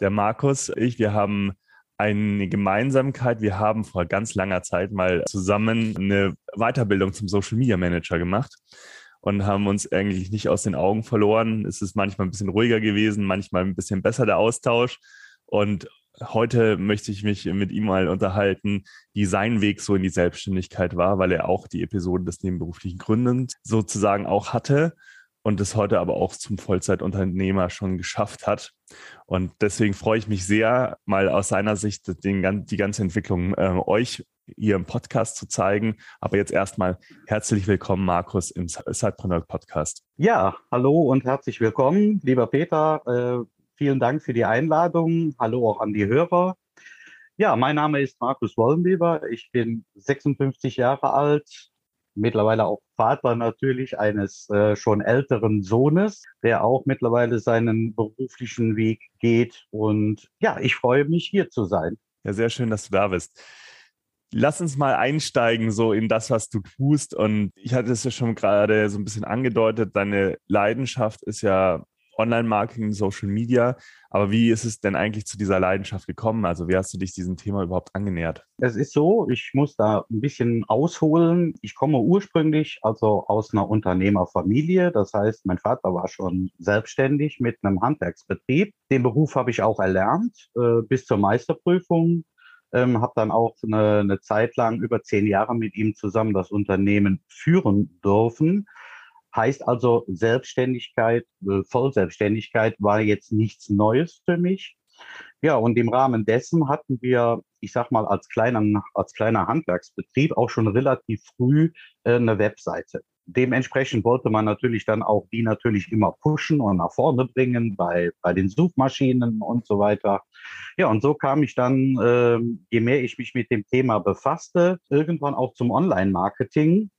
der Markus, ich, wir haben eine Gemeinsamkeit. Wir haben vor ganz langer Zeit mal zusammen eine Weiterbildung zum Social Media Manager gemacht und haben uns eigentlich nicht aus den Augen verloren. Es ist manchmal ein bisschen ruhiger gewesen, manchmal ein bisschen besser der Austausch. Und heute möchte ich mich mit ihm mal unterhalten, wie sein Weg so in die Selbstständigkeit war, weil er auch die Episode des nebenberuflichen Gründens sozusagen auch hatte und es heute aber auch zum Vollzeitunternehmer schon geschafft hat. Und deswegen freue ich mich sehr, mal aus seiner Sicht den, die ganze Entwicklung äh, euch hier im Podcast zu zeigen. Aber jetzt erstmal herzlich willkommen, Markus, im Sidepreneur Podcast. Ja, hallo und herzlich willkommen, lieber Peter. Äh, vielen Dank für die Einladung. Hallo auch an die Hörer. Ja, mein Name ist Markus Wollenweber. Ich bin 56 Jahre alt, mittlerweile auch Vater natürlich eines äh, schon älteren Sohnes, der auch mittlerweile seinen beruflichen Weg geht. Und ja, ich freue mich hier zu sein. Ja, sehr schön, dass du da bist. Lass uns mal einsteigen so in das, was du tust. Und ich hatte es ja schon gerade so ein bisschen angedeutet. Deine Leidenschaft ist ja Online-Marketing, Social Media. Aber wie ist es denn eigentlich zu dieser Leidenschaft gekommen? Also wie hast du dich diesem Thema überhaupt angenähert? Es ist so, ich muss da ein bisschen ausholen. Ich komme ursprünglich also aus einer Unternehmerfamilie. Das heißt, mein Vater war schon selbstständig mit einem Handwerksbetrieb. Den Beruf habe ich auch erlernt äh, bis zur Meisterprüfung. Ähm, habe dann auch eine, eine Zeit lang über zehn Jahre mit ihm zusammen das Unternehmen führen dürfen. Heißt also, Selbstständigkeit, äh, Vollselbstständigkeit war jetzt nichts Neues für mich. Ja, und im Rahmen dessen hatten wir, ich sag mal, als kleiner, als kleiner Handwerksbetrieb auch schon relativ früh äh, eine Webseite. Dementsprechend wollte man natürlich dann auch die natürlich immer pushen und nach vorne bringen bei, bei den Suchmaschinen und so weiter. Ja, und so kam ich dann, äh, je mehr ich mich mit dem Thema befasste, irgendwann auch zum Online-Marketing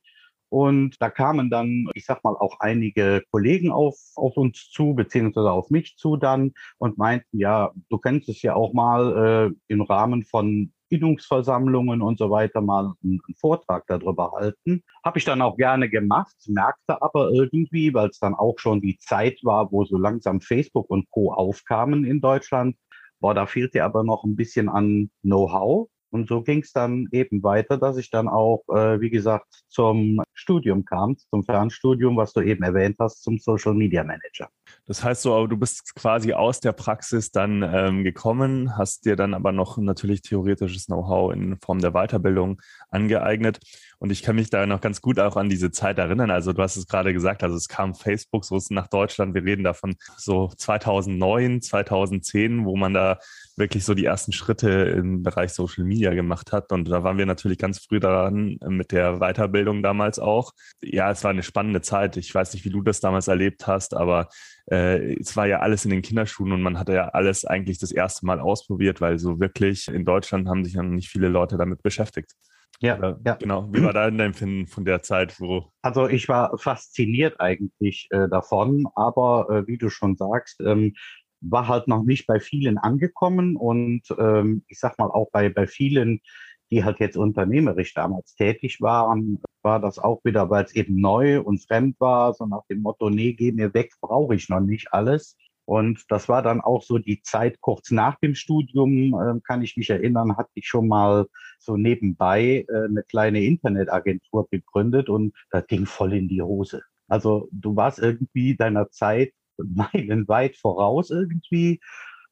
und da kamen dann, ich sag mal, auch einige Kollegen auf, auf uns zu, beziehungsweise auf mich zu dann und meinten, ja, du könntest es ja auch mal äh, im Rahmen von Bildungsversammlungen und so weiter mal einen, einen Vortrag darüber halten. Habe ich dann auch gerne gemacht, merkte aber irgendwie, weil es dann auch schon die Zeit war, wo so langsam Facebook und Co. aufkamen in Deutschland, boah, da fehlte aber noch ein bisschen an Know-how. Und so ging es dann eben weiter, dass ich dann auch, äh, wie gesagt, zum Studium kam, zum Fernstudium, was du eben erwähnt hast, zum Social Media Manager. Das heißt so, du bist quasi aus der Praxis dann ähm, gekommen, hast dir dann aber noch natürlich theoretisches Know-how in Form der Weiterbildung angeeignet. Und ich kann mich da noch ganz gut auch an diese Zeit erinnern. Also du hast es gerade gesagt, also es kam Facebook so nach Deutschland. Wir reden davon so 2009, 2010, wo man da wirklich so die ersten Schritte im Bereich Social Media gemacht hat. Und da waren wir natürlich ganz früh daran mit der Weiterbildung damals auch. Ja, es war eine spannende Zeit. Ich weiß nicht, wie du das damals erlebt hast, aber äh, es war ja alles in den Kinderschuhen und man hatte ja alles eigentlich das erste Mal ausprobiert, weil so wirklich in Deutschland haben sich ja noch nicht viele Leute damit beschäftigt. Ja, Oder, ja. Genau. Wie war dein Empfinden von der Zeit, wo? Also ich war fasziniert eigentlich äh, davon, aber äh, wie du schon sagst, ähm, war halt noch nicht bei vielen angekommen und ähm, ich sag mal auch bei, bei vielen, die halt jetzt unternehmerisch damals tätig waren, war das auch wieder, weil es eben neu und fremd war, so nach dem Motto, nee, geh mir weg, brauche ich noch nicht alles. Und das war dann auch so die Zeit kurz nach dem Studium, äh, kann ich mich erinnern, hatte ich schon mal so nebenbei äh, eine kleine Internetagentur gegründet und das ging voll in die Hose. Also du warst irgendwie deiner Zeit meilenweit voraus irgendwie.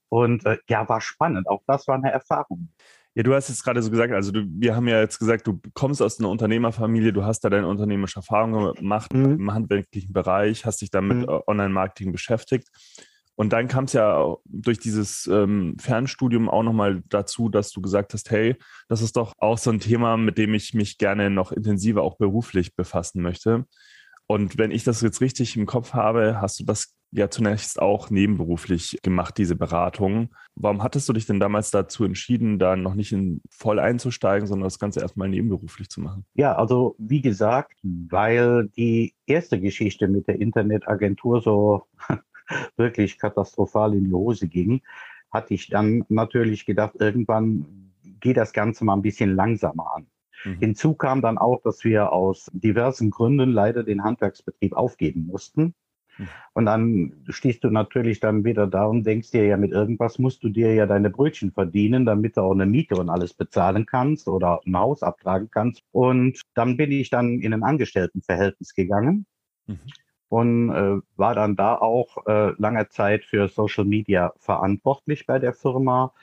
Und äh, ja, war spannend. Auch das war eine Erfahrung. Ja, du hast jetzt gerade so gesagt, also du, wir haben ja jetzt gesagt, du kommst aus einer Unternehmerfamilie, du hast da deine unternehmerische Erfahrung gemacht mhm. im handwerklichen Bereich, hast dich damit mhm. Äh, Online-Marketing beschäftigt. Und dann kam es ja durch dieses ähm, Fernstudium auch nochmal dazu, dass du gesagt hast, hey, das ist doch auch so ein Thema, mit dem ich mich gerne noch intensiver auch beruflich befassen möchte. Und wenn ich das jetzt richtig im Kopf habe, hast du das ja zunächst auch nebenberuflich gemacht, diese Beratung. Warum hattest du dich denn damals dazu entschieden, da noch nicht in voll einzusteigen, sondern das Ganze erstmal nebenberuflich zu machen? Ja, also wie gesagt, weil die erste Geschichte mit der Internetagentur so wirklich katastrophal in die Hose ging, hatte ich dann natürlich gedacht, irgendwann geht das Ganze mal ein bisschen langsamer an. Mhm. Hinzu kam dann auch, dass wir aus diversen Gründen leider den Handwerksbetrieb aufgeben mussten. Mhm. Und dann stehst du natürlich dann wieder da und denkst dir ja, mit irgendwas musst du dir ja deine Brötchen verdienen, damit du auch eine Miete und alles bezahlen kannst oder ein Haus abtragen kannst. Und dann bin ich dann in ein Angestelltenverhältnis gegangen. Mhm. Und äh, war dann da auch äh, lange Zeit für Social Media verantwortlich bei der Firma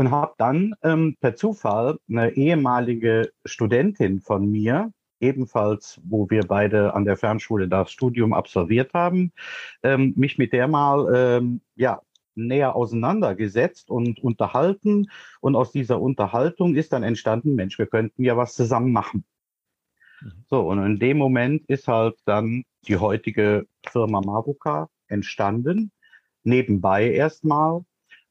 und habe dann ähm, per Zufall eine ehemalige Studentin von mir, ebenfalls, wo wir beide an der Fernschule das Studium absolviert haben, ähm, mich mit der mal ähm, ja, näher auseinandergesetzt und unterhalten. Und aus dieser Unterhaltung ist dann entstanden, Mensch, wir könnten ja was zusammen machen. Mhm. So, und in dem Moment ist halt dann die heutige Firma Mavuka entstanden. Nebenbei erstmal,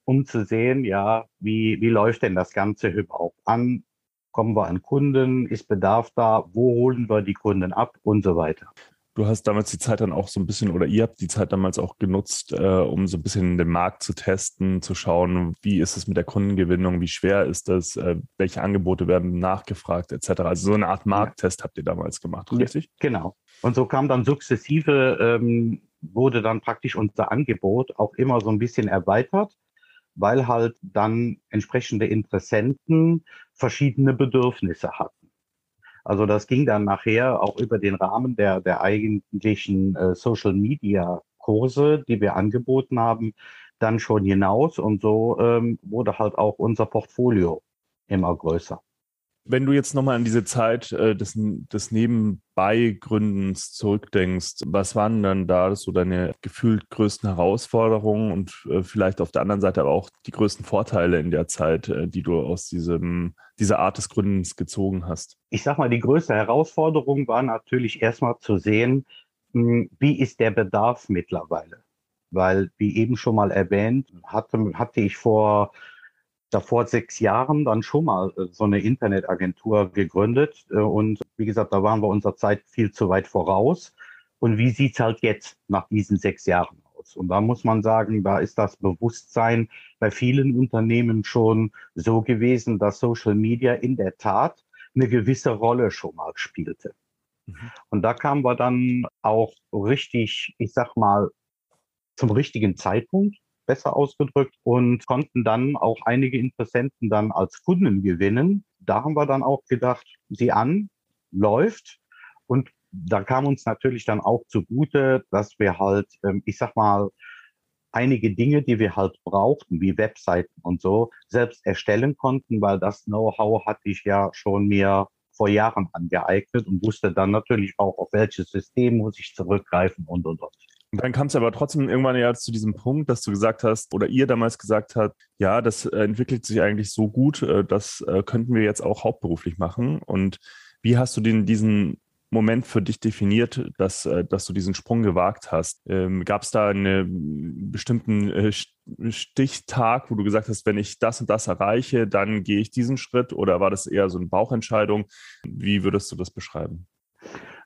um zu sehen, ja, wie, wie läuft denn das Ganze überhaupt an? Kommen wir an Kunden? Ist Bedarf da? Wo holen wir die Kunden ab? Und so weiter. Du hast damals die Zeit dann auch so ein bisschen, oder ihr habt die Zeit damals auch genutzt, äh, um so ein bisschen den Markt zu testen, zu schauen, wie ist es mit der Kundengewinnung, wie schwer ist das, äh, welche Angebote werden nachgefragt, etc. Also so eine Art Markttest habt ihr damals gemacht, richtig? Ja, genau. Und so kam dann sukzessive, ähm, wurde dann praktisch unser Angebot auch immer so ein bisschen erweitert weil halt dann entsprechende Interessenten verschiedene Bedürfnisse hatten. Also das ging dann nachher auch über den Rahmen der, der eigentlichen äh, Social Media Kurse, die wir angeboten haben, dann schon hinaus. Und so ähm, wurde halt auch unser Portfolio immer größer. Wenn du jetzt nochmal an diese Zeit äh, des, des Nebenbeigründens zurückdenkst, was waren dann da so deine gefühlt größten Herausforderungen und äh, vielleicht auf der anderen Seite aber auch die größten Vorteile in der Zeit, äh, die du aus diesem, dieser Art des Gründens gezogen hast? Ich sag mal, die größte Herausforderung war natürlich erstmal zu sehen, mh, hm, wie ist der Bedarf mittlerweile? Weil, wie eben schon mal erwähnt, hatte, hatte ich vor davor sechs Jahren dann schon mal äh, so eine Internetagentur gegründet. Äh, und wie gesagt, da waren wir unserer Zeit viel zu weit voraus. Und wie sieht's halt jetzt nach diesen sechs Jahren aus? Und da muss man sagen, da ist das Bewusstsein bei vielen Unternehmen schon so gewesen, dass Social Media in der Tat eine gewisse Rolle schon mal spielte. Mhm. Und da kamen wir dann auch richtig, ich sag mal, zum richtigen Zeitpunkt besser ausgedrückt und konnten dann auch einige Interessenten dann als Kunden gewinnen. Da haben wir dann auch gedacht, sieh an, läuft. Und da kam uns natürlich dann auch zugute, dass wir halt, ähm, ich sag mal, einige Dinge, die wir halt brauchten, wie Webseiten und so, selbst erstellen konnten, weil das Know-how hatte ich ja schon mir vor Jahren angeeignet und wusste dann natürlich auch, auf welches System muss ich zurückgreifen und, und, und. Dann kam es aber trotzdem irgendwann ja zu diesem Punkt, dass du gesagt hast, oder ihr damals gesagt habt, ja, das äh, entwickelt sich eigentlich so gut, äh, das äh, könnten wir jetzt auch hauptberuflich machen. Und wie hast du den, diesen Moment für dich definiert, dass, dass du diesen Sprung gewagt hast? Ähm, Gab es da einen bestimmten Stichtag, wo du gesagt hast, wenn ich das und das erreiche, dann gehe ich diesen Schritt? Oder war das eher so eine Bauchentscheidung? Wie würdest du das beschreiben?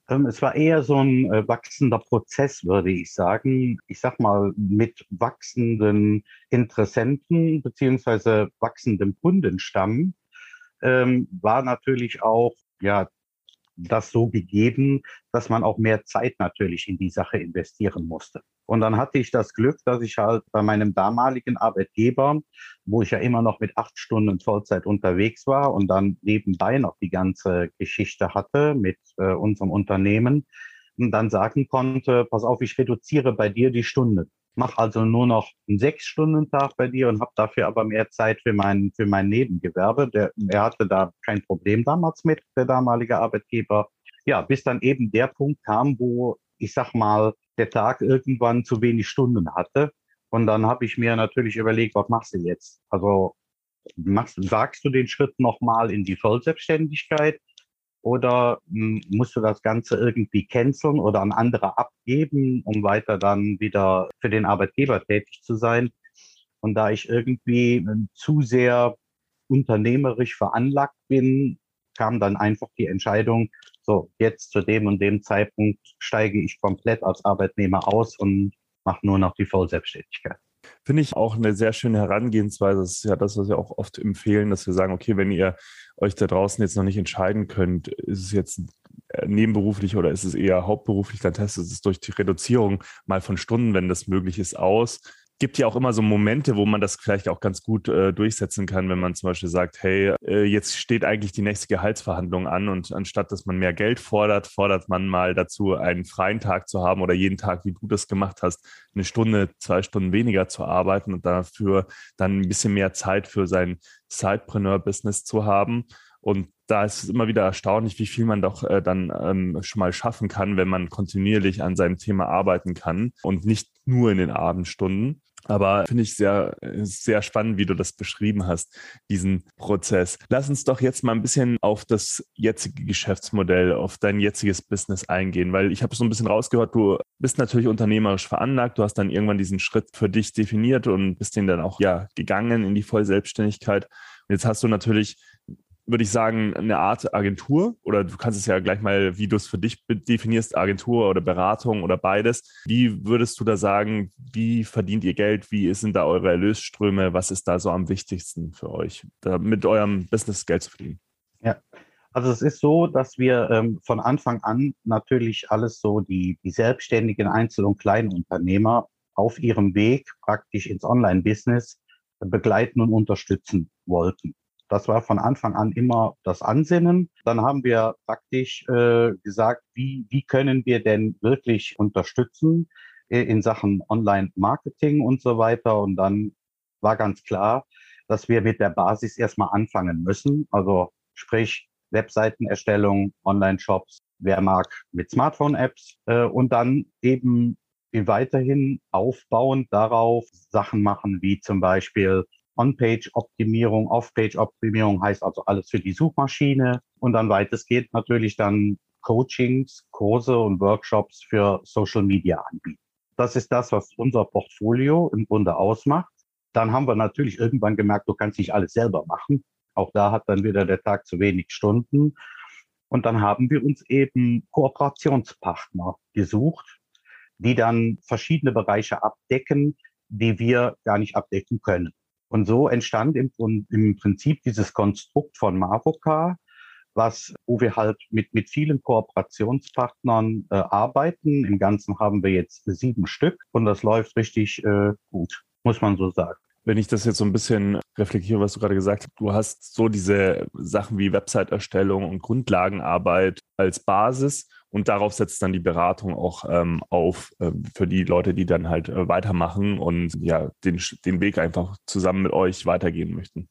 Ähm, es war eher so ein äh, wachsender Prozess, würde ich sagen. Ich sag mal, mit wachsenden Interessenten beziehungsweise wachsendem Kundenstamm ähm, war natürlich auch ja das so gegeben, dass man auch mehr Zeit natürlich in die Sache investieren musste. Und dann hatte ich das Glück, dass ich halt bei meinem damaligen Arbeitgeber, wo ich ja immer noch mit acht Stunden Vollzeit unterwegs war und dann nebenbei noch die ganze Geschichte hatte mit äh, unserem Unternehmen, und dann sagen konnte, pass auf, ich reduziere bei dir die Stunde. Mach also nur noch einen Sechs-Stunden-Tag bei dir und habe dafür aber mehr Zeit für mein, für mein Nebengewerbe. Der, er hatte da kein Problem damals mit, der damalige Arbeitgeber. Ja, bis dann eben der Punkt kam, wo ich sag mal, der Tag irgendwann zu wenig Stunden hatte. Und dann habe ich mir natürlich überlegt, was machst du jetzt? Also machst, sagst du den Schritt nochmal in die Vollselbstständigkeit oder hm, musst du das Ganze irgendwie canceln oder an andere abgeben, um weiter dann wieder für den Arbeitgeber tätig zu sein? Und da ich irgendwie äh, zu sehr unternehmerisch veranlagt bin, kam dann einfach die Entscheidung, so jetzt zu dem und dem Zeitpunkt steige ich komplett als Arbeitnehmer aus und mache nur noch die Vollselbstständigkeit. Finde ich auch eine sehr schöne Herangehensweise. Das ist ja das, was wir auch oft empfehlen, dass wir sagen, okay, wenn ihr euch da draußen jetzt noch nicht entscheiden könnt, ist es jetzt nebenberuflich oder ist es eher hauptberuflich, dann testet es durch die Reduzierung mal von Stunden, wenn das möglich ist, aus gibt ja auch immer so Momente, wo man das vielleicht auch ganz gut äh, durchsetzen kann, wenn man zum Beispiel sagt, hey, äh, jetzt steht eigentlich die nächste Gehaltsverhandlung an und anstatt dass man mehr Geld fordert, fordert man mal dazu, einen freien Tag zu haben oder jeden Tag, wie du das gemacht hast, eine Stunde, zwei Stunden weniger zu arbeiten und dafür dann ein bisschen mehr Zeit für sein Sidepreneur-Business zu haben. Und da ist es immer wieder erstaunlich, wie viel man doch äh, dann ähm, schon mal schaffen kann, wenn man kontinuierlich an seinem Thema arbeiten kann und nicht nur in den Abendstunden. Aber finde ich sehr, sehr spannend, wie du das beschrieben hast, diesen Prozess. Lass uns doch jetzt mal ein bisschen auf das jetzige Geschäftsmodell, auf dein jetziges Business eingehen, weil ich habe so ein bisschen rausgehört, du bist natürlich unternehmerisch veranlagt, du hast dann irgendwann diesen Schritt für dich definiert und bist den dann auch ja gegangen in die Vollselbstständigkeit. Und jetzt hast du natürlich würde ich sagen, eine Art Agentur oder du kannst es ja gleich mal, wie du es für dich definierst, Agentur oder Beratung oder beides. Wie würdest du da sagen, wie verdient ihr Geld? Wie sind da eure Erlösströme? Was ist da so am wichtigsten für euch, mit eurem Business Geld zu verdienen? Ja, also es ist so, dass wir ähm, von Anfang an natürlich alles so die, die selbstständigen Einzel- und Kleinunternehmer auf ihrem Weg praktisch ins Online-Business begleiten und unterstützen wollten. Das war von Anfang an immer das Ansinnen. Dann haben wir praktisch äh, gesagt, wie, wie können wir denn wirklich unterstützen äh, in Sachen Online-Marketing und so weiter. Und dann war ganz klar, dass wir mit der Basis erstmal anfangen müssen. Also sprich Webseitenerstellung, Online-Shops, wer mag mit Smartphone-Apps äh, und dann eben weiterhin aufbauend darauf Sachen machen, wie zum Beispiel On-Page-Optimierung, Off-Page-Optimierung heißt also alles für die Suchmaschine und dann weitestgehend natürlich dann Coachings, Kurse und Workshops für Social Media anbieten. Das ist das, was unser Portfolio im Grunde ausmacht. Dann haben wir natürlich irgendwann gemerkt, du kannst nicht alles selber machen. Auch da hat dann wieder der Tag zu wenig Stunden. Und dann haben wir uns eben Kooperationspartner gesucht, die dann verschiedene Bereiche abdecken, die wir gar nicht abdecken können. Und so entstand im, im Prinzip dieses Konstrukt von Mavocar, was, wo wir halt mit, mit vielen Kooperationspartnern äh, arbeiten. Im Ganzen haben wir jetzt sieben Stück und das läuft richtig äh, gut, muss man so sagen. Wenn ich das jetzt so ein bisschen reflektiere, was du gerade gesagt hast, du hast so diese Sachen wie Website-Erstellung und Grundlagenarbeit als Basis und darauf setzt dann die Beratung auch ähm, auf äh, für die Leute, die dann halt äh, weitermachen und ja, den, den Weg einfach zusammen mit euch weitergehen möchten.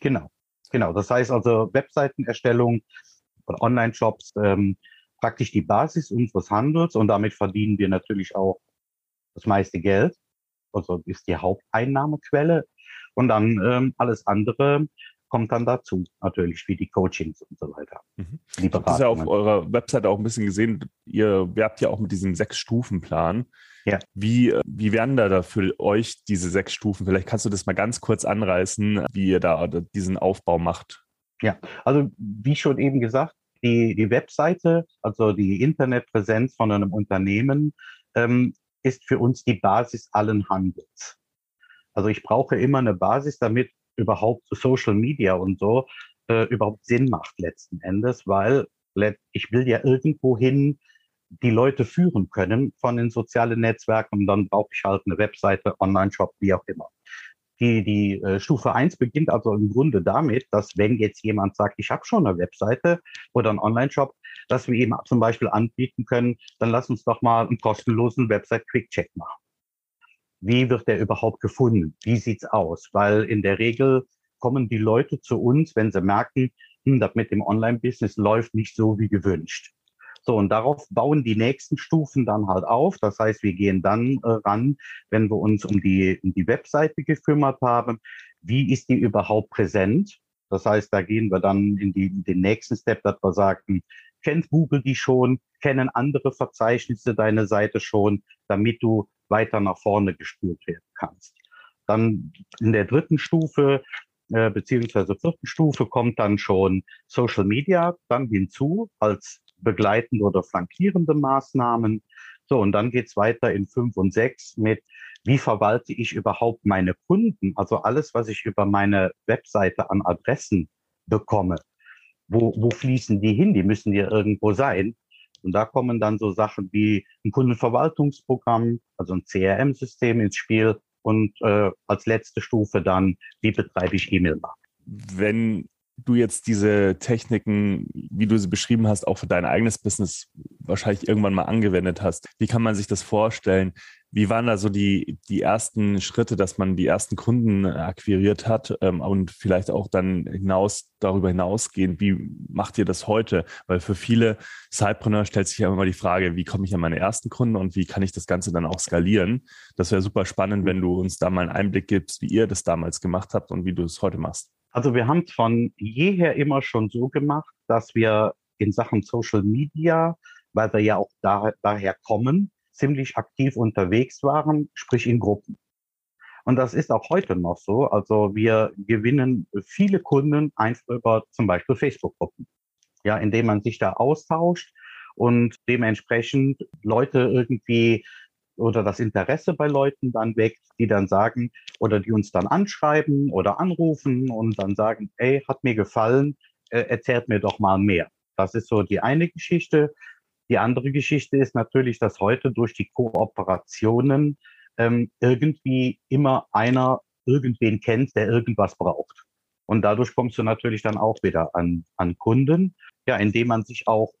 Genau, genau. Das heißt also Webseitenerstellung oder Online-Shops, ähm, praktisch die Basis unseres Handels und damit verdienen wir natürlich auch das meiste Geld. Also ist die Haupteinnahmequelle. Und dann ähm, alles andere kommt dann dazu, natürlich, wie die Coachings und so weiter. Mhm. Ich habe das ja auf eurer Webseite auch ein bisschen gesehen. Ihr werbt ja auch mit diesem Sechs-Stufen-Plan. Ja. Wie, wie werden da, da für euch diese sechs Stufen? Vielleicht kannst du das mal ganz kurz anreißen, wie ihr da diesen Aufbau macht. Ja, also wie schon eben gesagt, die, die Webseite, also die Internetpräsenz von einem Unternehmen, ähm, ist für uns die Basis allen Handels. Also ich brauche immer eine Basis, damit überhaupt Social Media und so äh, überhaupt Sinn macht letzten Endes, weil ich will ja irgendwohin die Leute führen können von den sozialen Netzwerken und dann brauche ich halt eine Webseite, Online-Shop, wie auch immer. Die, die äh, Stufe eins beginnt also im Grunde damit, dass wenn jetzt jemand sagt, ich habe schon eine Webseite oder einen Online-Shop, dass wir eben zum Beispiel anbieten können, dann lass uns doch mal einen kostenlosen Website-Quick-Check machen wie wird der überhaupt gefunden? Wie sieht's aus? Weil in der Regel kommen die Leute zu uns, wenn sie merken, hm, das mit dem Online-Business läuft nicht so wie gewünscht. So, und darauf bauen die nächsten Stufen dann halt auf. Das heißt, wir gehen dann äh, ran, wenn wir uns um die, um die Webseite gekümmert haben. Wie ist die überhaupt präsent? Das heißt, da gehen wir dann in, die, in den nächsten Step, dass wir sagen, kennt Google die schon, kennen andere Verzeichnisse deine Seite schon, damit du weiter nach vorne gespült werden kannst. Dann in der dritten Stufe äh, beziehungsweise vierten Stufe kommt dann schon Social Media dann hinzu als begleitende oder flankierende Maßnahmen. So, und dann geht's weiter in fünf und sechs mit, wie verwalte ich überhaupt meine Kunden? Also alles, was ich über meine Webseite an Adressen bekomme. Wo, wo fließen die hin? Die müssen ja irgendwo sein. Und da kommen dann so Sachen wie ein Kundenverwaltungsprogramm, also ein CRM-System ins Spiel und äh, als letzte Stufe dann, wie betreibe ich E-Mail-Marketing. Wenn du jetzt diese Techniken, wie du sie beschrieben hast, auch für dein eigenes Business wahrscheinlich irgendwann mal angewendet hast. Wie kann man sich das vorstellen? Wie waren da so die, die ersten Schritte, dass man die ersten Kunden akquiriert hat ähm, und vielleicht auch dann hinaus, darüber hinausgehend, wie macht ihr das heute? Weil für viele Sidepreneur stellt sich ja immer die Frage, wie komme ich an meine ersten Kunden und wie kann ich das Ganze dann auch skalieren? Das wäre super spannend, wenn du uns da mal einen Einblick gibst, wie ihr das damals gemacht habt und wie du es heute machst. Also wir haben es von jeher immer schon so gemacht, dass wir in Sachen Social Media, weil wir ja auch da, daher kommen, ziemlich aktiv unterwegs waren, sprich in Gruppen. Und das ist auch heute noch so. Also wir gewinnen viele Kunden einfach über zum Beispiel Facebook-Gruppen, ja, indem man sich da austauscht und dementsprechend Leute irgendwie oder das Interesse bei Leuten dann weckt, die dann sagen oder die uns dann anschreiben oder anrufen und dann sagen, ey, hat mir gefallen, äh, erzählt mir doch mal mehr. Das ist so die eine Geschichte. Die andere Geschichte ist natürlich, dass heute durch die Kooperationen ähm, irgendwie immer einer irgendwen kennt, der irgendwas braucht. Und dadurch kommst du natürlich dann auch wieder an, an Kunden, ja, indem man sich auch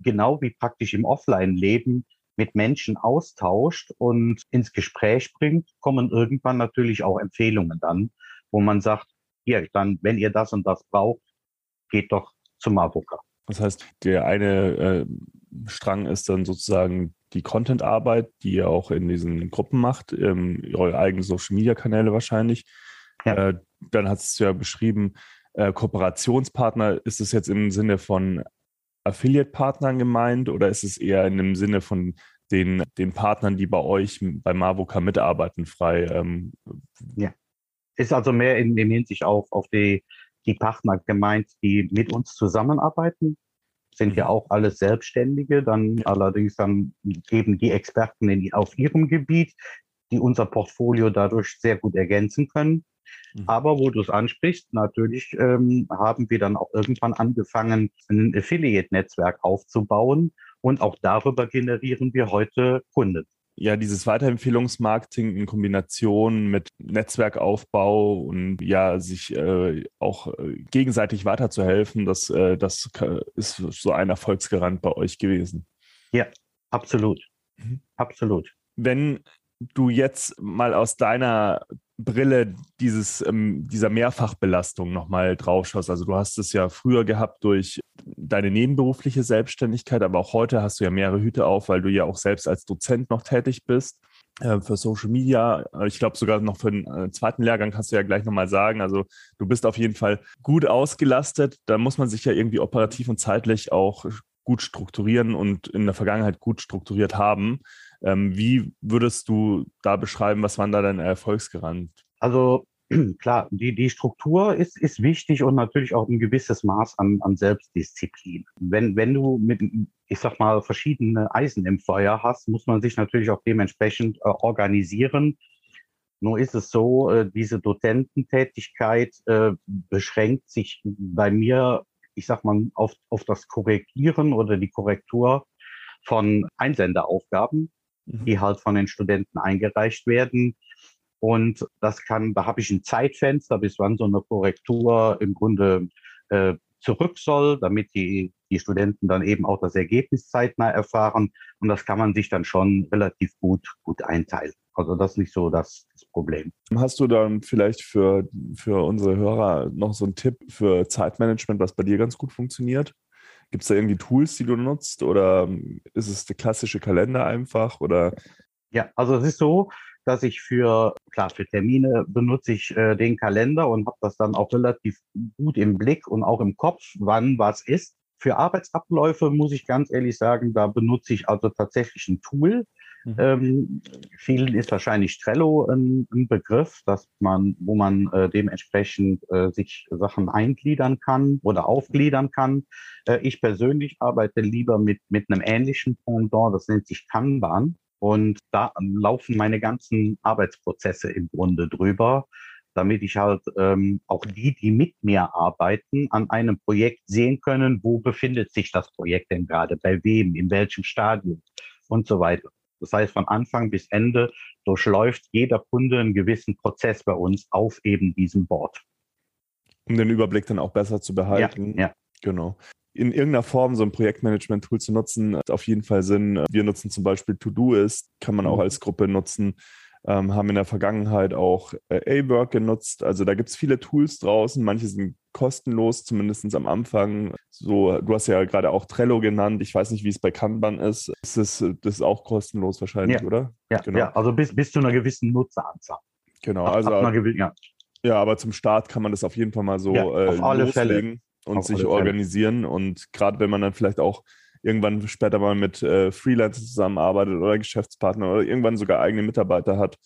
genau wie praktisch im Offline-Leben mit Menschen austauscht und ins Gespräch bringt, kommen irgendwann natürlich auch Empfehlungen dann, wo man sagt, hier, dann, wenn ihr das und das braucht, geht doch zum Avoka. Das heißt, der eine äh, Strang ist dann sozusagen die Content-Arbeit, die ihr auch in diesen Gruppen macht, ähm, eure eigenen Social-Media-Kanäle wahrscheinlich. Ja. Äh, dann hast du ja beschrieben, äh, Kooperationspartner, ist es jetzt im Sinne von Affiliate-Partnern gemeint oder ist es eher in dem Sinne von den, den Partnern, die bei euch bei Mavoka mitarbeiten, frei? Ähm, ja, ist also mehr in dem Hinsicht auch auf die, die Partner gemeint, die mit uns zusammenarbeiten. Sind ja mhm. auch alles Selbstständige, dann allerdings dann eben die Experten in, auf ihrem Gebiet, die unser Portfolio dadurch sehr gut ergänzen können. Mhm. Aber wo du es ansprichst, natürlich ähm, haben wir dann auch irgendwann angefangen, ein Affiliate-Netzwerk aufzubauen und auch darüber generieren wir heute Kunden. Ja, dieses Weiterempfehlungsmarketing in Kombination mit Netzwerkaufbau und ja, sich äh, auch äh, gegenseitig weiterzuhelfen, das, äh, das ist so ein Erfolgsgarant bei euch gewesen. Ja, absolut. Mhm. Absolut. Wenn du jetzt mal aus deiner Brille dieses, ähm, dieser Mehrfachbelastung nochmal drauf schaust. Also du hast es ja früher gehabt durch deine nebenberufliche Selbstständigkeit, aber auch heute hast du ja mehrere Hüte auf, weil du ja auch selbst als Dozent noch tätig bist äh, für Social Media. Ich glaube sogar noch für den äh, zweiten Lehrgang kannst du ja gleich nochmal sagen. Also du bist auf jeden Fall gut ausgelastet. Da muss man sich ja irgendwie operativ und zeitlich auch gut strukturieren und in der Vergangenheit gut strukturiert haben. Ähm, wie würdest du da beschreiben, was waren da deine Erfolgsgarant? Also klar, die, die Struktur ist, ist wichtig und natürlich auch ein gewisses Maß an, an Selbstdisziplin. Wenn, wenn du mit, ich sag mal, verschiedene Eisen im Feuer hast, muss man sich natürlich auch dementsprechend äh, organisieren. Nur ist es so, äh, diese Dozententätigkeit äh, beschränkt sich bei mir, ich sag mal, auf, auf das Korrigieren oder die Korrektur von Einsenderaufgaben. Mhm. die halt von den Studenten eingereicht werden. Und das kann, da habe ich ein Zeitfenster, bis wann so eine Korrektur im Grunde äh, zurück soll, damit die, die Studenten dann eben auch das Ergebnis zeitnah erfahren. Und das kann man sich dann schon relativ gut, gut einteilen. Also das ist nicht so das, das Problem. Hast du dann vielleicht für, für unsere Hörer noch so einen Tipp für Zeitmanagement, was bei dir ganz gut funktioniert? Gibt es da irgendwie Tools, die du nutzt oder ist es der klassische Kalender einfach oder? Ja, also es ist so, dass ich für, klar, für Termine benutze ich äh, den Kalender und habe das dann auch relativ gut im Blick und auch im Kopf, wann was ist. Für Arbeitsabläufe muss ich ganz ehrlich sagen, da benutze ich also tatsächlich ein Tool. Mhm. Ähm, vielen ist wahrscheinlich Trello ein, ein, Begriff, dass man, wo man äh, dementsprechend äh, sich Sachen eingliedern kann oder aufgliedern kann. Äh, ich persönlich arbeite lieber mit, mit einem ähnlichen Pendant, das nennt sich Kanban. Und da laufen meine ganzen Arbeitsprozesse im Grunde drüber damit ich halt ähm, auch die, die mit mir arbeiten, an einem Projekt sehen können, wo befindet sich das Projekt denn gerade, bei wem, in welchem Stadium und so weiter. Das heißt, von Anfang bis Ende durchläuft jeder Kunde einen gewissen Prozess bei uns auf eben diesem Board. Um den Überblick dann auch besser zu behalten. Ja, ja. Genau in irgendeiner Form so ein Projektmanagement-Tool zu nutzen, hat auf jeden Fall Sinn. Wir nutzen zum Beispiel To-Do-Ist, kann man auch mhm. als Gruppe nutzen ähm, haben in der Vergangenheit auch äh, A-Work genutzt. Also da gibt es viele Tools draußen. Manche sind kostenlos, zumindest am Anfang. So, du hast ja gerade auch Trello genannt. Ich weiß nicht, wie es bei Kanban ist. ist das, das ist auch kostenlos wahrscheinlich, ja. oder? Ja, genau. ja, also bis, bis zu einer gewissen Nutzeranzahl. Genau, ab, also ab ja. ja, aber zum Start kann man das auf jeden Fall mal so ja, äh, loslegen Fälle. Und auf sich organisieren. Und gerade wenn man dann vielleicht auch irgendwann später mal mit äh, Freelancern zusammenarbeitet oder Geschäftspartner oder irgendwann sogar eigene Mitarbeiter hat,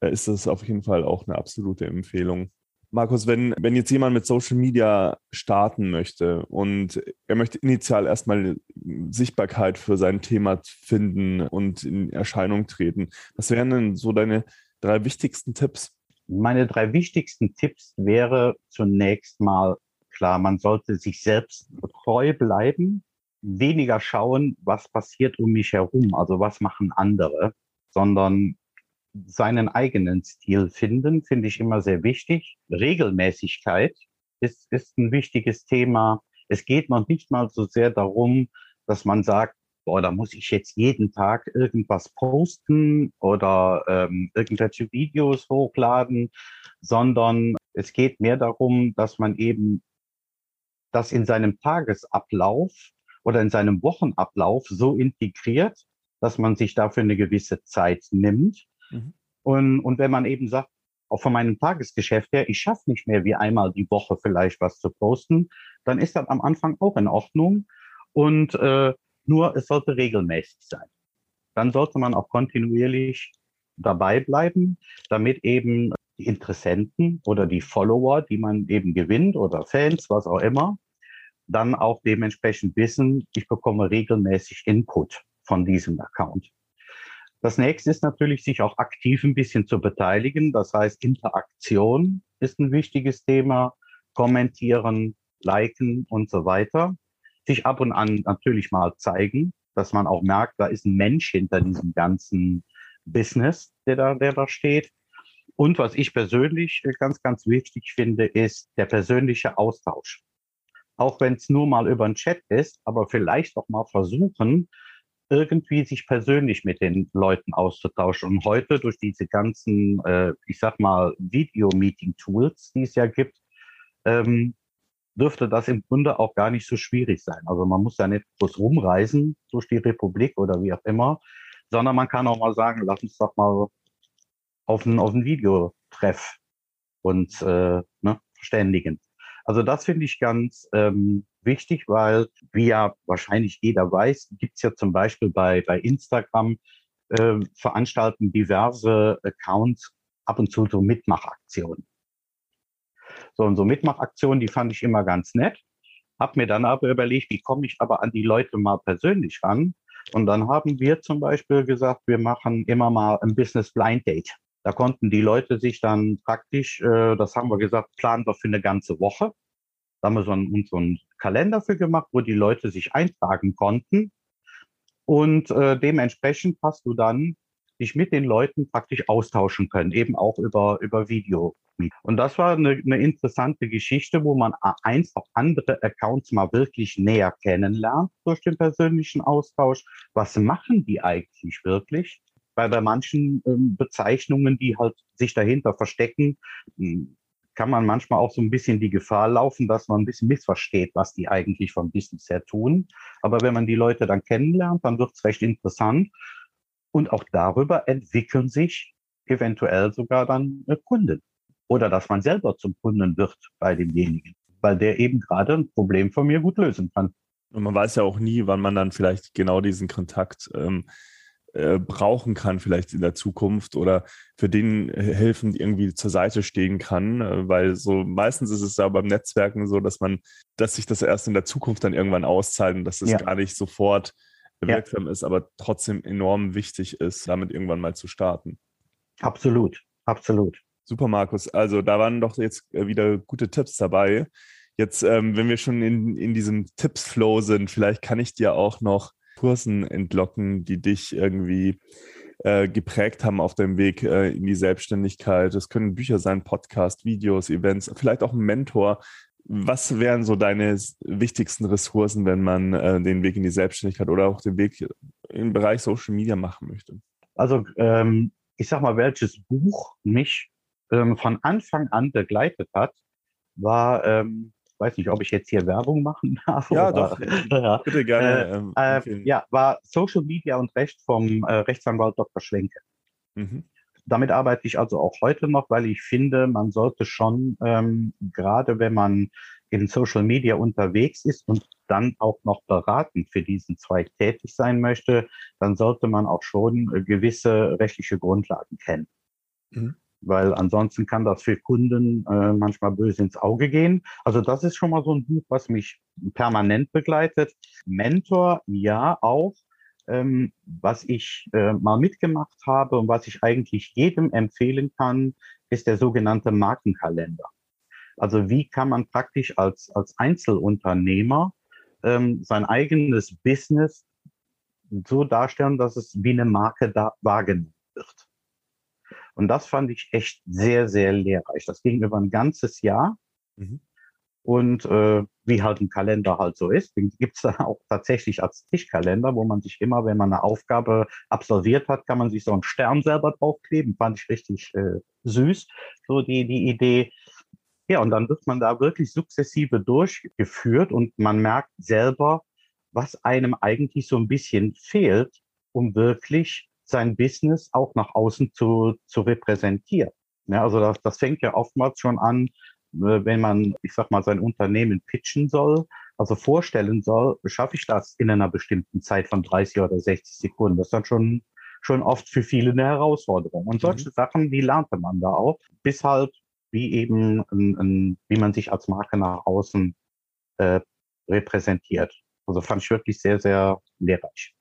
äh, ist das auf jeden Fall auch eine absolute Empfehlung. Markus, wenn, wenn jetzt jemand mit Social Media starten möchte und er möchte initial erstmal Sichtbarkeit für sein Thema finden und in Erscheinung treten, was wären denn so deine drei wichtigsten Tipps? Meine drei wichtigsten Tipps wäre zunächst mal klar, man sollte sich selbst treu bleiben weniger schauen, was passiert um mich herum, also was machen andere, sondern seinen eigenen Stil finden, finde ich immer sehr wichtig. Regelmäßigkeit ist, ist ein wichtiges Thema. Es geht noch nicht mal so sehr darum, dass man sagt, boah, da muss ich jetzt jeden Tag irgendwas posten oder ähm, irgendwelche Videos hochladen, sondern es geht mehr darum, dass man eben das in seinem Tagesablauf oder in seinem Wochenablauf so integriert, dass man sich dafür eine gewisse Zeit nimmt. Mhm. Und, und wenn man eben sagt, auch von meinem Tagesgeschäft her, ich schaffe nicht mehr wie einmal die Woche vielleicht was zu posten, dann ist das am Anfang auch in Ordnung. Und äh, nur es sollte regelmäßig sein. Dann sollte man auch kontinuierlich dabei bleiben, damit eben die Interessenten oder die Follower, die man eben gewinnt oder Fans, was auch immer, dann auch dementsprechend wissen, ich bekomme regelmäßig Input von diesem Account. Das nächste ist natürlich, sich auch aktiv ein bisschen zu beteiligen. Das heißt, Interaktion ist ein wichtiges Thema. Kommentieren, liken und so weiter. Sich ab und an natürlich mal zeigen, dass man auch merkt, da ist ein Mensch hinter diesem ganzen Business, der da, der da steht. Und was ich persönlich ganz, ganz wichtig finde, ist der persönliche Austausch auch wenn es nur mal über einen Chat ist, aber vielleicht auch mal versuchen, irgendwie sich persönlich mit den Leuten auszutauschen. Und heute durch diese ganzen, äh, ich sag mal, Video-Meeting-Tools, die es ja gibt, ähm, dürfte das im Grunde auch gar nicht so schwierig sein. Also man muss ja nicht bloß rumreisen durch die Republik oder wie auch immer, sondern man kann auch mal sagen, lass uns doch mal auf ein, auf ein Videotreff uns äh, ne, verständigen. Also das finde ich ganz ähm, wichtig, weil, wie ja wahrscheinlich jeder weiß, gibt es ja zum Beispiel bei, bei Instagram äh, veranstalten diverse Accounts ab und zu so Mitmachaktionen. So und so Mitmachaktionen, die fand ich immer ganz nett. Hab mir dann aber überlegt, wie komme ich aber an die Leute mal persönlich ran? Und dann haben wir zum Beispiel gesagt, wir machen immer mal ein Business Blind Date. Da konnten die Leute sich dann praktisch, äh, das haben wir gesagt, planen wir für eine ganze Woche. Da haben wir so einen, so einen Kalender für gemacht, wo die Leute sich eintragen konnten. Und äh, dementsprechend hast du dann dich mit den Leuten praktisch austauschen können, eben auch über, über Video. Und das war eine, eine interessante Geschichte, wo man eins auch andere Accounts mal wirklich näher kennenlernt durch den persönlichen Austausch. Was machen die eigentlich wirklich? Weil bei manchen ähm, Bezeichnungen, die halt sich dahinter verstecken, hm, kann man manchmal auch so ein bisschen die Gefahr laufen, dass man ein bisschen missversteht, was die eigentlich vom Business her tun. Aber wenn man die Leute dann kennenlernt, dann wird es recht interessant. Und auch darüber entwickeln sich eventuell sogar dann Kunden. Oder dass man selber zum Kunden wird bei demjenigen, weil der eben gerade ein Problem von mir gut lösen kann. Und man weiß ja auch nie, wann man dann vielleicht genau diesen Kontakt ähm, äh, brauchen kann, vielleicht in der Zukunft oder für den helfen irgendwie zur Seite stehen kann, äh, weil so meistens ist es ja beim Netzwerken so, dass man, dass sich das erst in der Zukunft dann irgendwann auszahlt und dass es ja. gar nicht sofort wirksam ja. ist, aber trotzdem enorm wichtig ist, damit irgendwann mal zu starten. Absolut, absolut. Super, Markus. Also da waren doch jetzt äh, wieder gute Tipps dabei. Jetzt, ähm, wenn wir schon in, in diesem Tipps-Flow sind, vielleicht kann ich dir auch noch Kursen entlocken, die dich irgendwie äh, geprägt haben auf deinem Weg äh, in die Selbstständigkeit. Es können Bücher sein, Podcast, Videos, Events, vielleicht auch ein Mentor. Was wären so deine wichtigsten Ressourcen, wenn man äh, den Weg in die Selbstständigkeit oder auch den Weg im Bereich Social Media machen möchte? Also ähm, ich sag mal, welches Buch mich ähm, von Anfang an begleitet hat, war ähm, weiß nicht, ob ich jetzt hier Werbung machen darf. Ja, oder, doch. Ja. Bitte gerne. Äh, ähm, äh, ja, war Social Media und Recht vom äh, Rechtsanwalt Dr. Schwenke. Mhm. Damit arbeite ich also auch heute noch, weil ich finde, man sollte schon, ähm, gerade wenn man in Social Media unterwegs ist und dann auch noch beratend für diesen Zweig tätig sein möchte, dann sollte man auch schon äh, gewisse rechtliche Grundlagen kennen. Mhm weil ansonsten kann das für Kunden äh, manchmal böse ins Auge gehen. Also das ist schon mal so ein Buch, was mich permanent begleitet. Mentor, ja, auch. Ähm, was ich äh, mal mitgemacht habe und was ich eigentlich jedem empfehlen kann, ist der sogenannte Markenkalender. Also wie kann man praktisch als, als Einzelunternehmer ähm, sein eigenes Business so darstellen, dass es wie eine Marke da wahrgenommen. Und das fand ich echt sehr, sehr lehrreich. Das ging über ein ganzes Jahr. Mhm. Und äh, wie halt ein Kalender halt so ist, gibt's dann auch tatsächlich als Tischkalender, wo man sich immer, wenn man eine Aufgabe absolviert hat, kann man sich so einen Stern selber draufkleben. Fand ich richtig äh, süß, so die, die Idee. Ja, und dann wird man da wirklich sukzessive durchgeführt und man merkt selber, was einem eigentlich so ein bisschen fehlt, um wirklich sein Business auch nach außen zu, zu repräsentieren. Ja, also das, das fängt ja oftmals schon an, äh, wenn man, ich sag mal, sein Unternehmen pitchen soll, also vorstellen soll, schaffe ich das in einer bestimmten Zeit von 30 oder 60 Sekunden. Das ist dann schon, schon oft für viele eine Herausforderung. Und solche mhm. Sachen, die lernte man da auch, bis halt, wie eben, ein, ein, wie man sich als Marke nach außen äh, repräsentiert. Also fand ich wirklich sehr, sehr lehrreich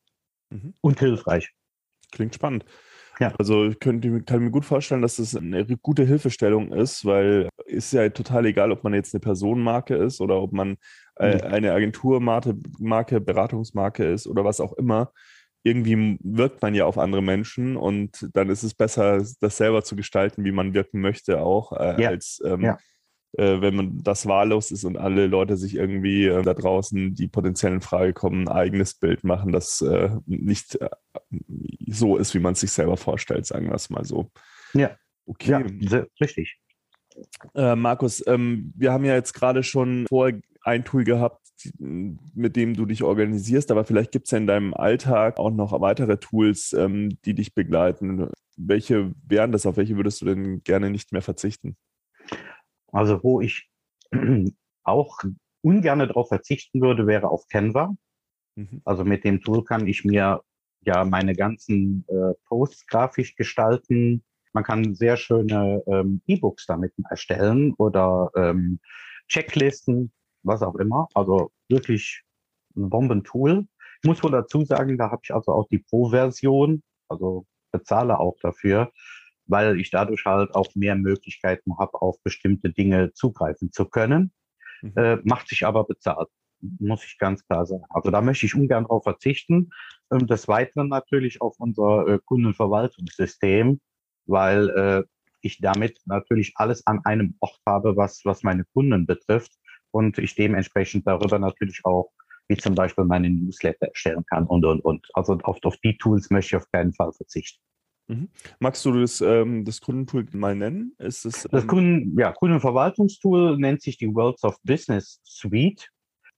mhm. und hilfreich. Klingt spannend. Ja. Also ich könnte, kann mir gut vorstellen, dass das eine gute Hilfestellung ist, weil ist ja total egal, ob man jetzt eine Personenmarke ist oder ob man äh, mhm. eine Agenturmarke, Marke, Beratungsmarke ist oder was auch immer. Irgendwie wirkt man ja auf andere Menschen und dann ist es besser, das selber zu gestalten, wie man wirken möchte, auch äh, ja. als ähm, ja äh, wenn man das wahllos ist und alle Leute sich irgendwie äh, da draußen, die potenziell in Frage kommen, ein eigenes Bild machen, das äh, nicht äh, so ist, wie man es sich selber vorstellt, sagen wir es mal so. Ja. Okay. Ja, richtig. Äh, Markus, ähm, wir haben ja jetzt gerade schon vor ein Tool gehabt, mit dem du dich organisierst, aber vielleicht gibt es ja in deinem Alltag auch noch weitere Tools, ähm, die dich begleiten. Welche wären das? Auf welche würdest du denn gerne nicht mehr verzichten? Also wo ich auch ungern darauf verzichten würde, wäre auf Canva. Mhm. Also mit dem Tool kann ich mir ja meine ganzen äh, Posts grafisch gestalten. Man kann sehr schöne ähm, E-Books damit erstellen oder ähm, Checklisten, was auch immer. Also wirklich ein Bombentool. Ich muss wohl dazu sagen, da habe ich also auch die Pro-Version, also bezahle auch dafür weil ich dadurch halt auch mehr Möglichkeiten habe, auf bestimmte Dinge zugreifen zu können. Mhm. Äh, macht sich aber bezahlt, muss ich ganz klar sagen. Also da möchte ich ungern darauf verzichten. Ähm, des Weiteren natürlich auf unser äh, Kundenverwaltungssystem, weil äh, ich damit natürlich alles an einem Ort habe, was, was meine Kunden betrifft und ich dementsprechend darüber natürlich auch wie zum Beispiel meine Newsletter erstellen kann und, und, und. Also auf, auf die Tools möchte ich auf keinen Fall verzichten. Mhm. Magst du das, ähm, das Kundentool mal nennen? Ist es, ähm das Kunden, ja, Kundenverwaltungstool nennt sich die Worlds of Business Suite.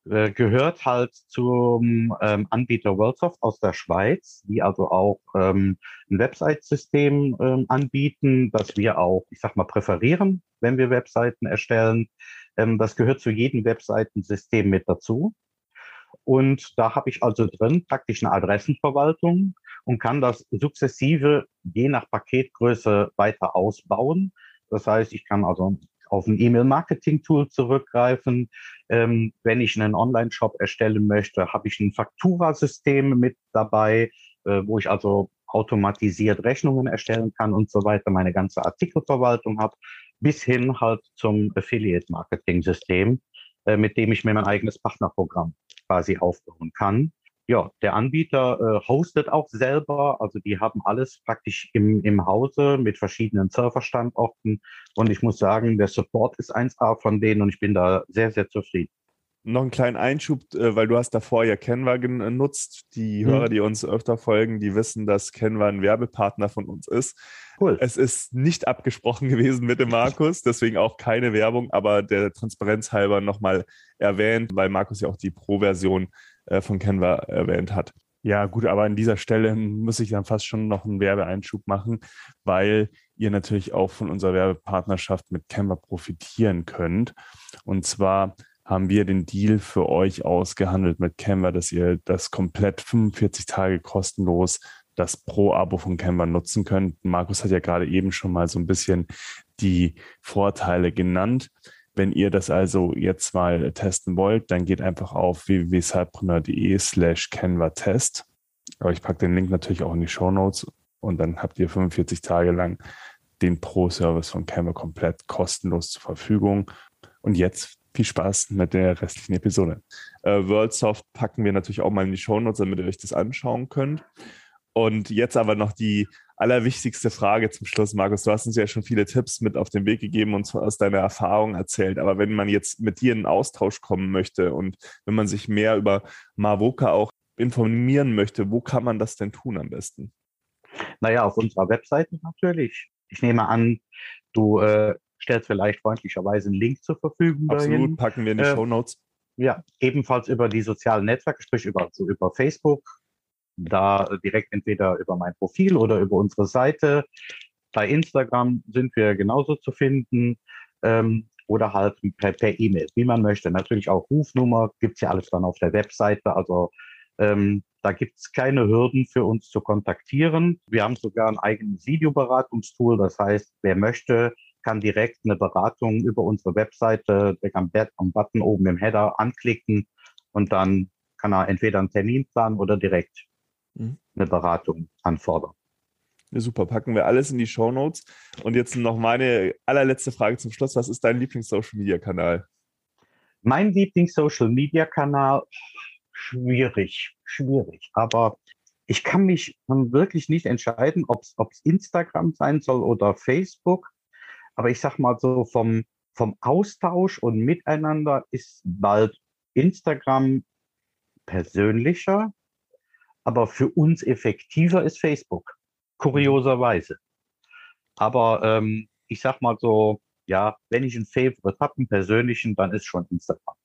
äh, gehört halt zum ähm, Anbieter Worldsoft aus der Schweiz, die also auch ähm, ein Website-System ähm, anbieten, das wir auch, ich sag mal, präferieren, wenn wir Webseiten erstellen. Ähm, das gehört zu jedem Webseitensystem mit dazu. Und da habe ich also drin praktisch eine Adressenverwaltung und kann das sukzessive je nach Paketgröße weiter ausbauen. Das heißt, ich kann also auf ein E-Mail-Marketing-Tool zurückgreifen. Ähm, wenn ich einen Online-Shop erstellen möchte, habe ich ein Fakturasystem mit dabei, äh, wo ich also automatisiert Rechnungen erstellen kann und so weiter, meine ganze Artikelverwaltung habe, bis hin halt zum Affiliate-Marketing-System, äh, mit dem ich mir mein eigenes Partnerprogramm quasi aufbauen kann. Ja, der Anbieter äh, hostet auch selber, also die haben alles praktisch im, im Hause mit verschiedenen Serverstandorten. Und ich muss sagen, der Support ist 1A von denen und ich bin da sehr, sehr zufrieden. Noch einen kleinen Einschub, äh, weil du hast davor ja Canva genutzt. Die hm. Hörer, die uns öfter folgen, die wissen, dass Canva ein Werbepartner von uns ist. Cool. Es ist nicht abgesprochen gewesen mit dem Markus, deswegen auch keine Werbung, aber der Transparenz halber nochmal erwähnt, weil Markus ja auch die Pro-Version äh, von Canva erwähnt hat. Ja, gut, aber an dieser Stelle muss ich dann fast schon noch einen Werbeeinschub machen, weil ihr natürlich auch von unserer Werbepartnerschaft mit Canva profitieren könnt. Und zwar haben wir den Deal für euch ausgehandelt mit Canva, dass ihr das komplett 45 Tage kostenlos das Pro-Abo von Canva nutzen könnt. Markus hat ja gerade eben schon mal so ein bisschen die Vorteile genannt. Wenn ihr das also jetzt mal testen wollt, dann geht einfach auf www.cypreneur.de slash Canva Test. Aber ich packe den Link natürlich auch in die Show Notes und dann habt ihr 45 Tage lang den Pro-Service von Canva komplett kostenlos zur Verfügung. Und jetzt viel Spaß mit der restlichen Episode. Äh, WorldSoft packen wir natürlich auch mal in die Show Notes, damit ihr euch das anschauen könnt. Und jetzt aber noch die allerwichtigste Frage zum Schluss, Markus. Du hast uns ja schon viele Tipps mit auf den Weg gegeben und aus deiner Erfahrung erzählt. Aber wenn man jetzt mit dir in Austausch kommen möchte und wenn man sich mehr über Mavoka auch informieren möchte, wo kann man das denn tun am besten? Naja, auf unserer Webseite natürlich. Ich nehme an, du äh, stellst vielleicht freundlicherweise einen Link zur Verfügung. Absolut, dahin. packen wir in die äh, Show Notes. Ja, ebenfalls über die sozialen Netzwerke, sprich über, so über Facebook, da direkt entweder über mein Profil oder über unsere Seite. Bei Instagram sind wir genauso zu finden ähm, oder halt per E-Mail, wie man möchte. Natürlich auch Rufnummer, gibt's ja alles dann auf der Webseite. Also ähm, da gibt's keine Hürden für uns zu kontaktieren. Wir haben sogar ein eigenes Videoberatungstool. Das heißt, wer möchte, kann direkt eine Beratung über unsere Webseite am, am Button oben im Header anklicken und dann kann er entweder einen Termin planen oder direkt Mhm. eine Beratung anfordern. Ja, super, packen wir alles in die Show Notes. Und jetzt noch meine allerletzte Frage zum Schluss. Was ist dein Lieblings-Social-Media-Kanal? Mein Lieblings-Social-Media-Kanal, schwierig, schwierig. Aber ich kann mich wirklich nicht entscheiden, ob es Instagram sein soll oder Facebook. Aber ich sag mal so, vom, vom Austausch und Miteinander ist bald Instagram persönlicher aber für uns effektiver ist Facebook, kurioserweise. Aber ähm, ich sag mal so, ja, wenn ich einen Favorite habe, einen persönlichen, dann ist schon Instagram.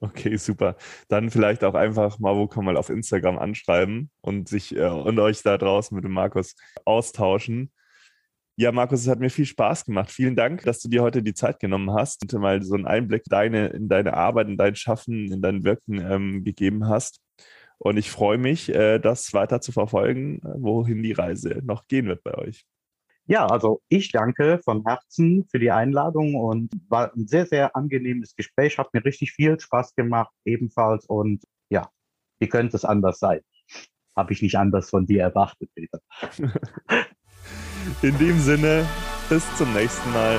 Okay, super. Dann vielleicht auch einfach mal, kann man auf Instagram anschreiben und sich äh, und euch da draußen mit dem Markus austauschen. Ja, Markus, es hat mir viel Spaß gemacht. Vielen Dank, dass du dir heute die Zeit genommen hast und mal so einen Einblick deine, in deine Arbeit, in dein Schaffen, in dein Wirken ähm, gegeben hast. Und ich freue mich, äh, das weiter zu verfolgen, wohin die Reise noch gehen wird bei euch. Ja, also ich danke von Herzen für die Einladung und war ein sehr, sehr angenehmes Gespräch. Hat mir richtig viel Spaß gemacht, ebenfalls. Und ja, wie könnte es anders sein? Habe ich nicht anders von dir erwartet, Peter. In dem Sinne, bis zum nächsten Mal.